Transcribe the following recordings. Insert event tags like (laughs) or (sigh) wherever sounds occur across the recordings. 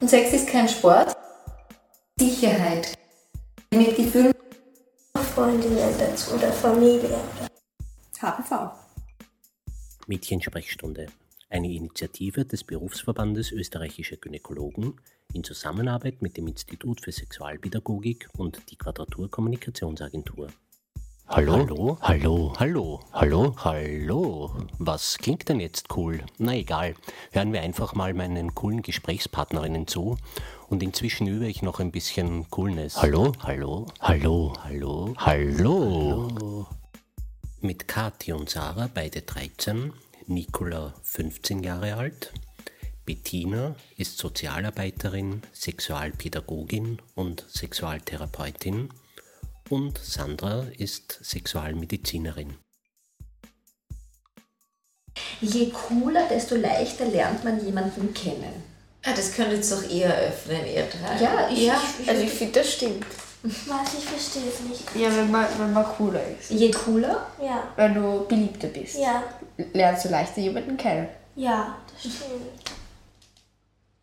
Und Sex ist kein Sport. Sicherheit. Mit Gefühl. Freundinnen dazu oder Familie. HPV. Mädchensprechstunde. Eine Initiative des Berufsverbandes österreichischer Gynäkologen in Zusammenarbeit mit dem Institut für Sexualpädagogik und die Quadratur Kommunikationsagentur. Hallo, hallo, hallo, hallo, hallo, hallo. Was klingt denn jetzt cool? Na egal, hören wir einfach mal meinen coolen Gesprächspartnerinnen zu und inzwischen übe ich noch ein bisschen Coolness. Hallo, hallo, hallo, hallo, hallo. Mit Kathi und Sarah, beide 13, Nicola 15 Jahre alt, Bettina ist Sozialarbeiterin, Sexualpädagogin und Sexualtherapeutin und Sandra ist Sexualmedizinerin. Je cooler, desto leichter lernt man jemanden kennen. Ah, das könnt ihr jetzt doch eher öffnen, ihr drei. Ja, ich, ja ich, ich also ich finde, das stimmt. Was? Ich verstehe es nicht. Ja, wenn man, wenn man cooler ist. Je cooler? Ja. Wenn du beliebter bist. Ja. Lernst du leichter jemanden kennen. Ja, das stimmt.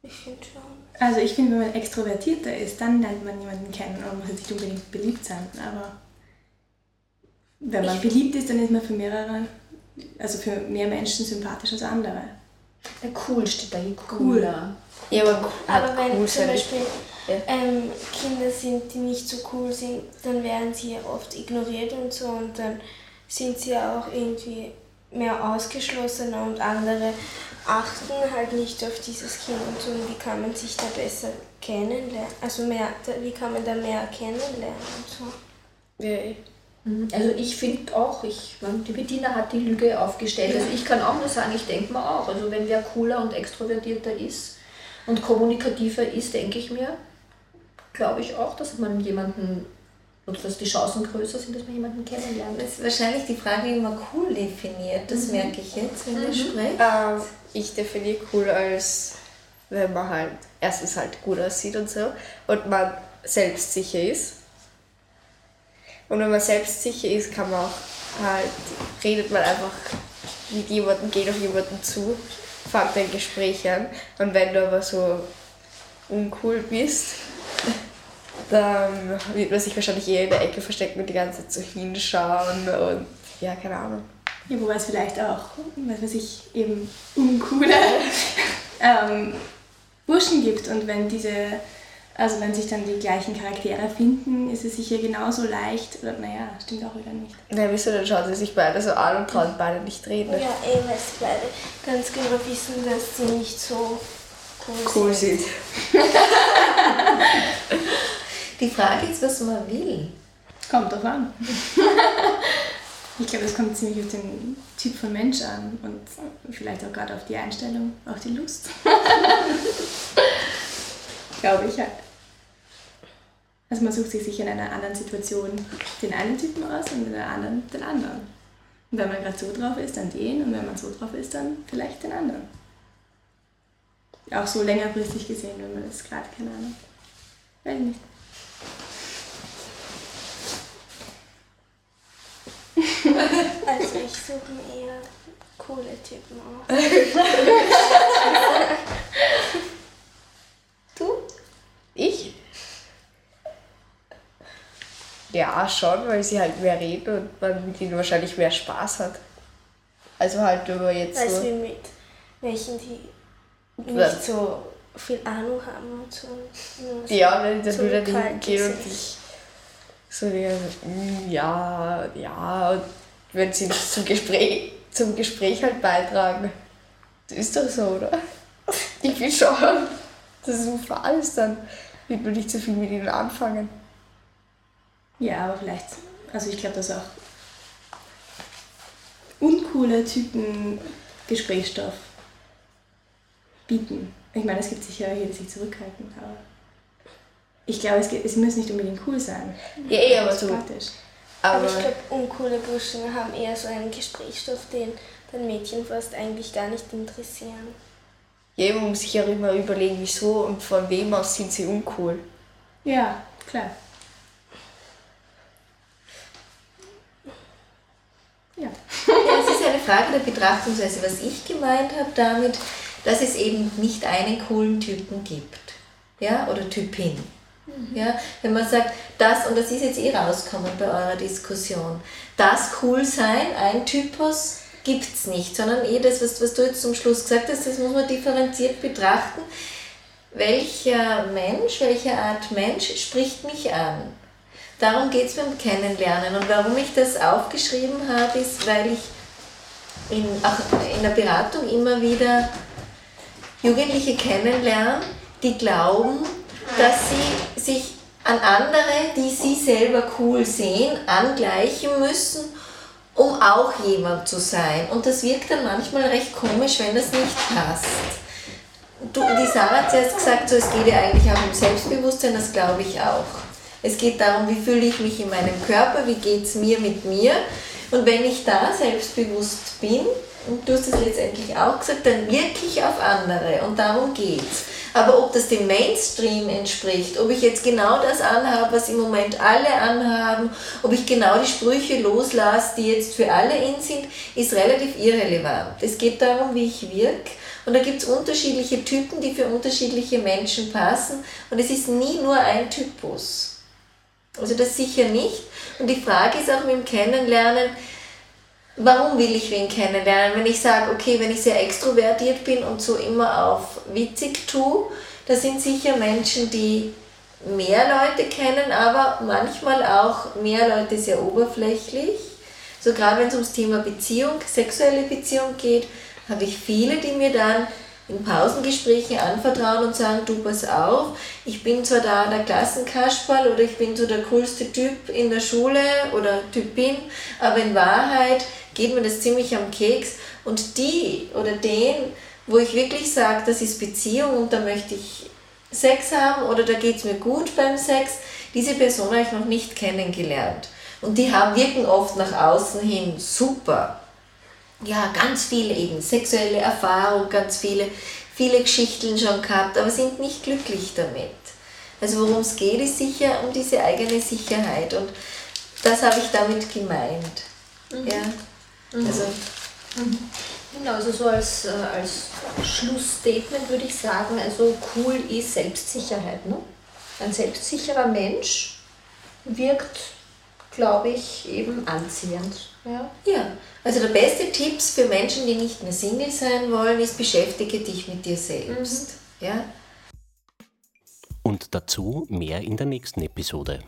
Ich finde schon. Also ich finde, wenn man extrovertierter ist, dann lernt man jemanden kennen und muss jetzt nicht unbedingt beliebt sein. Aber wenn man Ich- beliebt ist, dann ist man für mehrere, also für mehr Menschen sympathisch als andere. Der cool steht da, je cooler. Ja, aber, Aber hat wenn cool zum. Beispiel Ja. ähm, Kinder sind, die nicht so cool sind, dann werden sie oft ignoriert und so und dann sind sie auch irgendwie mehr ausgeschlossener und andere achten halt nicht auf dieses Kind und so. Wie kann man sich da besser kennenlernen? Also mehr, wie kann man da mehr kennenlernen und so? Ja, eh. Mhm. Also ich finde auch, ich, die Bettina hat die Lüge aufgestellt. Also ich kann auch nur sagen, ich denke mir auch. Also wenn wer cooler und extrovertierter ist und kommunikativer ist, denke ich mir, glaube ich auch, dass man jemanden, dass die Chancen größer sind, dass man jemanden kennenlernt. Das ist wahrscheinlich die Frage, wie man cool definiert. Das merke ich jetzt, wenn ihr sprecht. Ähm, ich definiere cool als, wenn man halt erstens halt gut aussieht und so und man selbstsicher ist. Und wenn man selbstsicher ist, kann man auch halt, redet man einfach mit jemandem, geht auf jemanden zu, fängt ein Gespräch an. Und wenn du aber so uncool bist, dann wird man sich wahrscheinlich eher in der Ecke verstecken und die ganze Zeit so hinschauen und ja, keine Ahnung. Ja, wobei es vielleicht auch, was weiß ich, eben uncoole (laughs) ähm, Burschen gibt. Und wenn diese, also wenn sich dann die gleichen Charaktere finden, ist es sicher genauso leicht. Oder, naja, stimmt auch wieder nicht. Na, wieso, dann schauen sie sich beide so an und trauen beide nicht reden. Ja, eh, weil sie beide ganz genau wissen, dass sie nicht so cool, Cool sind. sind. (laughs) (laughs) Die Frage ist, was man will. Kommt drauf an. (laughs) ich glaube, es kommt ziemlich auf den Typ von Mensch an und vielleicht auch gerade auf die Einstellung, auf die Lust. (laughs) glaube ich halt. Also man sucht sich sicher in einer anderen Situation den einen Typen aus und in einer anderen den anderen. Und wenn man gerade so drauf ist, dann den und wenn man so drauf ist, dann vielleicht den anderen. Auch so längerfristig gesehen, wenn man das gerade, keine Ahnung. Weiß ich nicht. Ich suche mir eher coole Typen aus. (laughs) Du? Ich? Ja, schon, weil sie halt mehr reden und man mit ihnen wahrscheinlich mehr Spaß hat. Also halt über jetzt Weißt so. du, mit welchen, die nicht so viel Ahnung haben und so. So Ja, wenn dann wieder hingehen und dich so die ganze Zeit, "Mm, ja, ja, und wenn sie zum Gespräch, zum Gespräch halt beitragen. Das ist doch so, oder? Ich will schon. Das ist ein Fall ist, dann wird man nicht so viel mit ihnen anfangen. Ja, aber vielleicht, also ich glaube, dass auch uncoole Typen Gesprächsstoff bieten. Ich meine, es gibt sicher welche, die sich zurückhalten, aber ich glaube, es, geht, es muss nicht unbedingt cool sein. Ja, eh, aber so. Aber Aber ich glaube, uncoole Burschen haben eher so einen Gesprächsstoff, den den Mädchen fast eigentlich gar nicht interessieren. ja, man muss sich ja immer überlegen, wieso und von wem aus sind sie uncool. Ja, klar. Ja. Es ist eine Frage der Betrachtungsweise, was ich gemeint habe damit, dass es eben nicht einen coolen Typen gibt. Ja, oder Typin. Ja, wenn man sagt, das, und das ist jetzt eh rauskommen bei eurer Diskussion, das cool sein, ein Typus gibt es nicht, sondern eh das, was, was du jetzt zum Schluss gesagt hast, das muss man differenziert betrachten. Welcher Mensch, welche Art Mensch spricht mich an? Darum geht es beim Kennenlernen. Und warum ich das aufgeschrieben habe, ist, weil ich in, auch in der Beratung immer wieder Jugendliche kennenlerne, die glauben, dass sie sich an andere, die sie selber cool sehen, angleichen müssen, um auch jemand zu sein. Und das wirkt dann manchmal recht komisch, wenn das nicht passt. Du, die Sarah hat zuerst gesagt, so, es geht ja eigentlich auch um Selbstbewusstsein, das glaube ich auch. Es geht darum, wie fühle ich mich in meinem Körper, wie geht es mir mit mir. Und wenn ich da selbstbewusst bin, und du hast es letztendlich auch gesagt, dann wirklich auf andere. Und darum geht's. Aber ob das dem Mainstream entspricht, ob ich jetzt genau das anhabe, was im Moment alle anhaben, ob ich genau die Sprüche loslasse, die jetzt für alle in sind, ist relativ irrelevant. Es geht darum, wie ich wirke. Und da gibt es unterschiedliche Typen, die für unterschiedliche Menschen passen. Und es ist nie nur ein Typus. Also das sicher nicht. Und die Frage ist auch mit dem Kennenlernen, warum will ich wen kennenlernen? Wenn ich sage, okay, wenn ich sehr extrovertiert bin und so immer auf witzig tue, da sind sicher Menschen, die mehr Leute kennen, aber manchmal auch mehr Leute sehr oberflächlich. So gerade wenn es ums Thema Beziehung, sexuelle Beziehung geht, habe ich viele, die mir dann in Pausengesprächen anvertrauen und sagen, du pass auf, ich bin zwar da der Klassenkasperl oder ich bin so der coolste Typ in der Schule oder Typin, aber in Wahrheit geht mir das ziemlich am Keks. Und die oder den, wo ich wirklich sage, das ist Beziehung und da möchte ich Sex haben oder da geht es mir gut beim Sex, diese Person habe ich noch nicht kennengelernt. Und die haben, wirken oft nach außen hin super. Ja, ganz viele eben, sexuelle Erfahrung, ganz viele, viele Geschichten schon gehabt, aber sind nicht glücklich damit. Also worum es geht, ist sicher um diese eigene Sicherheit und das habe ich damit gemeint. Mhm. Ja. Mhm. Also, mhm. Genau, also so als, äh, als Schlussstatement würde ich sagen, also cool ist Selbstsicherheit. Ne? Ein selbstsicherer Mensch wirkt, glaube ich, eben anziehend. Ja. ja, also der beste Tipp für Menschen, die nicht mehr Single sein wollen, ist, beschäftige dich mit dir selbst. Mhm. Ja? Und dazu mehr in der nächsten Episode.